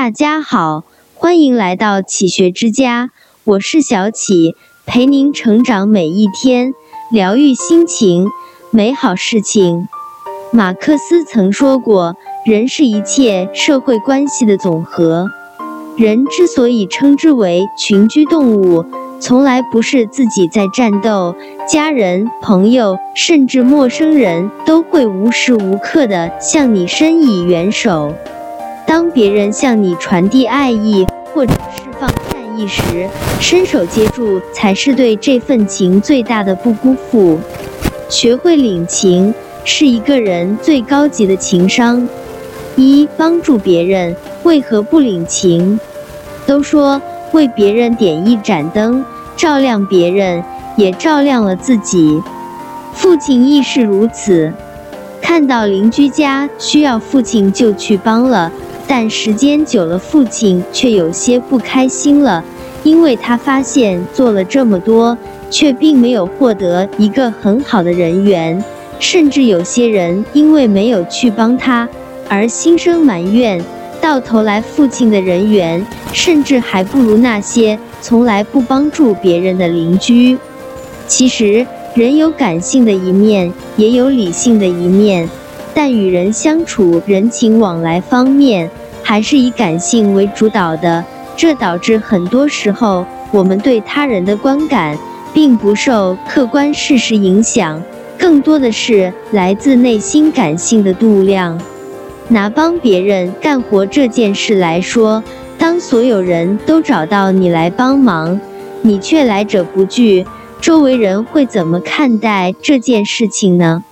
大家好，欢迎来到启学之家，我是小启，陪您成长每一天，疗愈心情，美好事情。马克思曾说过，人是一切社会关系的总和。人之所以称之为群居动物，从来不是自己在战斗，家人、朋友，甚至陌生人都会无时无刻的向你伸以援手。当别人向你传递爱意或者释放善意时，伸手接住才是对这份情最大的不辜负。学会领情是一个人最高级的情商。一帮助别人，为何不领情？都说为别人点一盏灯，照亮别人，也照亮了自己。父亲亦是如此，看到邻居家需要父亲就去帮了。但时间久了，父亲却有些不开心了，因为他发现做了这么多，却并没有获得一个很好的人缘，甚至有些人因为没有去帮他而心生埋怨，到头来父亲的人缘甚至还不如那些从来不帮助别人的邻居。其实，人有感性的一面，也有理性的一面。但与人相处、人情往来方面，还是以感性为主导的，这导致很多时候我们对他人的观感，并不受客观事实影响，更多的是来自内心感性的度量。拿帮别人干活这件事来说，当所有人都找到你来帮忙，你却来者不拒，周围人会怎么看待这件事情呢？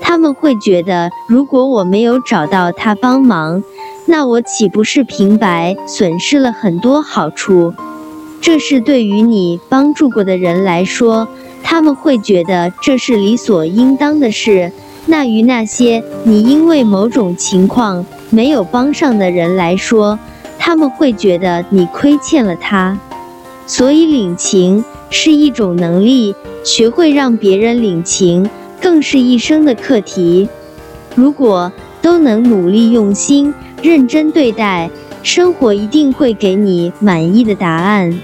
他们会觉得，如果我没有找到他帮忙，那我岂不是平白损失了很多好处？这是对于你帮助过的人来说，他们会觉得这是理所应当的事。那于那些你因为某种情况没有帮上的人来说，他们会觉得你亏欠了他。所以，领情是一种能力，学会让别人领情。更是一生的课题。如果都能努力用心、认真对待，生活一定会给你满意的答案。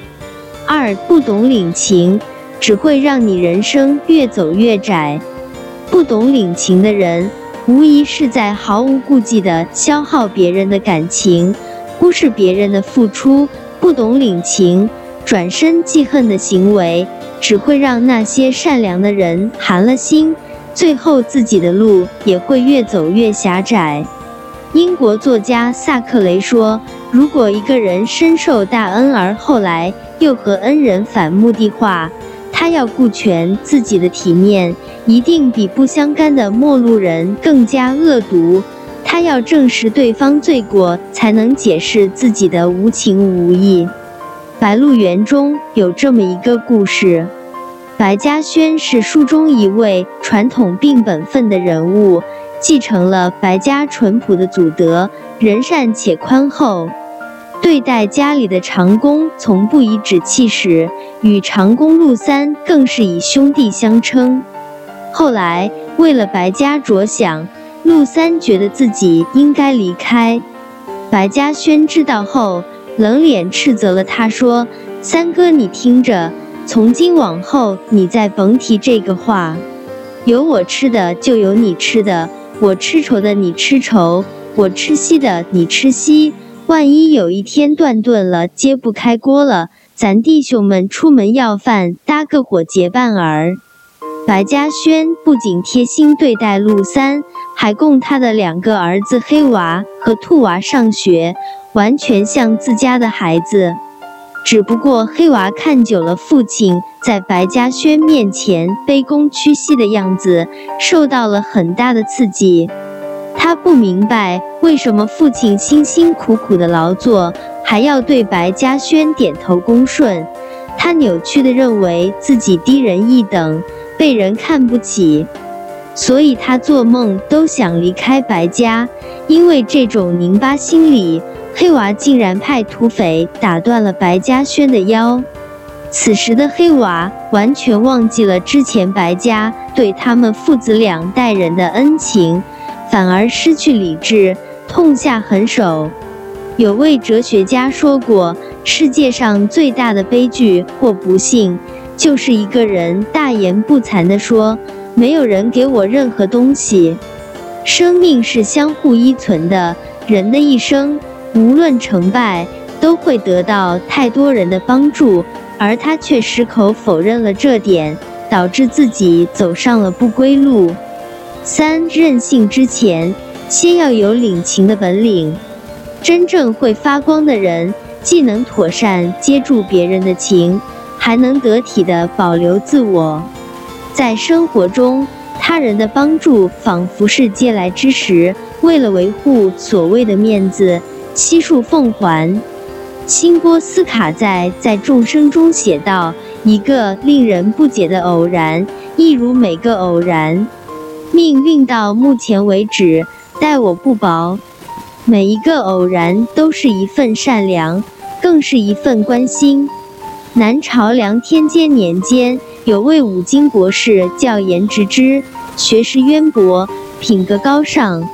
二不懂领情，只会让你人生越走越窄。不懂领情的人，无疑是在毫无顾忌地消耗别人的感情，忽视别人的付出。不懂领情，转身记恨的行为，只会让那些善良的人寒了心。最后，自己的路也会越走越狭窄。英国作家萨克雷说：“如果一个人深受大恩而后来又和恩人反目的话，他要顾全自己的体面，一定比不相干的陌路人更加恶毒。他要证实对方罪过，才能解释自己的无情无义。”《白鹿原》中有这么一个故事。白嘉轩是书中一位传统并本分的人物，继承了白家淳朴的祖德，人善且宽厚，对待家里的长工从不以指气使，与长工陆三更是以兄弟相称。后来为了白家着想，陆三觉得自己应该离开。白嘉轩知道后，冷脸斥责了他，说：“三哥，你听着。”从今往后，你再甭提这个话。有我吃的，就有你吃的；我吃愁的，你吃愁；我吃稀的，你吃稀。万一有一天断顿了，揭不开锅了，咱弟兄们出门要饭，搭个伙结伴儿。白嘉轩不仅贴心对待陆三，还供他的两个儿子黑娃和兔娃上学，完全像自家的孩子。只不过黑娃看久了父亲在白嘉轩面前卑躬屈膝的样子，受到了很大的刺激。他不明白为什么父亲辛辛苦苦的劳作，还要对白嘉轩点头恭顺。他扭曲的认为自己低人一等，被人看不起，所以他做梦都想离开白家。因为这种拧巴心理。黑娃竟然派土匪打断了白嘉轩的腰。此时的黑娃完全忘记了之前白家对他们父子两代人的恩情，反而失去理智，痛下狠手。有位哲学家说过，世界上最大的悲剧或不幸，就是一个人大言不惭地说：“没有人给我任何东西。”生命是相互依存的，人的一生无论成败，都会得到太多人的帮助，而他却矢口否认了这点，导致自己走上了不归路。三，任性之前，先要有领情的本领。真正会发光的人，既能妥善接住别人的情，还能得体的保留自我。在生活中，他人的帮助仿佛是借来之时，为了维护所谓的面子，悉数奉还。新波斯卡在在众生中写道：“一个令人不解的偶然，亦如每个偶然。命运到目前为止，待我不薄。”每一个偶然都是一份善良，更是一份关心。南朝梁天监年间，有位五经博士叫颜值之，学识渊博，品格高尚。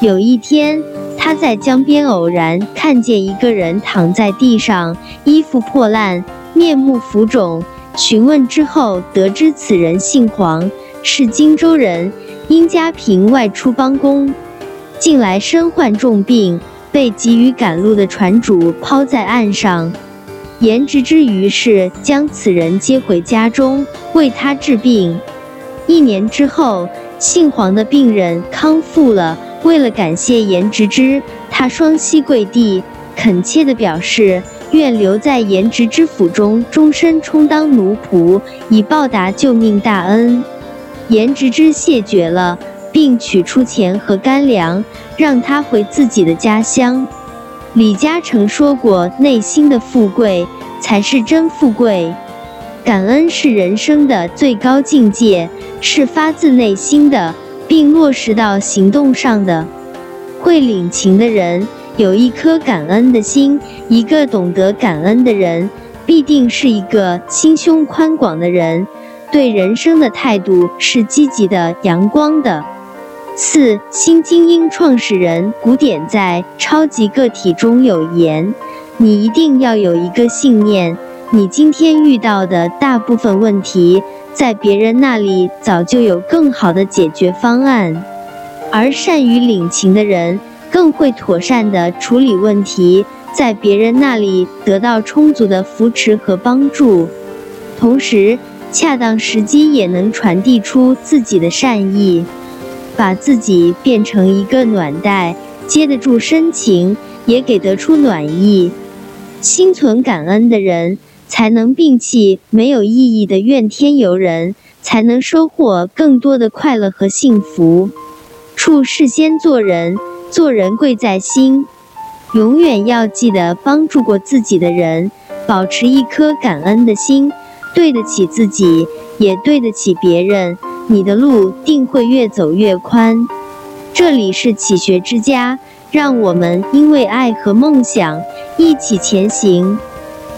有一天，他在江边偶然看见一个人躺在地上，衣服破烂，面目浮肿。询问之后，得知此人姓黄，是荆州人，因家贫外出帮工。近来身患重病，被急于赶路的船主抛在岸上。颜值之于是将此人接回家中，为他治病。一年之后，姓黄的病人康复了。为了感谢颜值之，他双膝跪地，恳切地表示愿留在颜值之府中，终身充当奴仆，以报答救命大恩。颜值之谢绝了。并取出钱和干粮，让他回自己的家乡。李嘉诚说过：“内心的富贵才是真富贵，感恩是人生的最高境界，是发自内心的，并落实到行动上的。会领情的人有一颗感恩的心，一个懂得感恩的人，必定是一个心胸宽广的人，对人生的态度是积极的、阳光的。”四新精英创始人古典在《超级个体》中有言：“你一定要有一个信念，你今天遇到的大部分问题，在别人那里早就有更好的解决方案。而善于领情的人，更会妥善地处理问题，在别人那里得到充足的扶持和帮助，同时，恰当时机也能传递出自己的善意。”把自己变成一个暖袋，接得住深情，也给得出暖意。心存感恩的人，才能摒弃没有意义的怨天尤人，才能收获更多的快乐和幸福。处事先做人，做人贵在心。永远要记得帮助过自己的人，保持一颗感恩的心，对得起自己，也对得起别人。你的路定会越走越宽。这里是启学之家，让我们因为爱和梦想一起前行。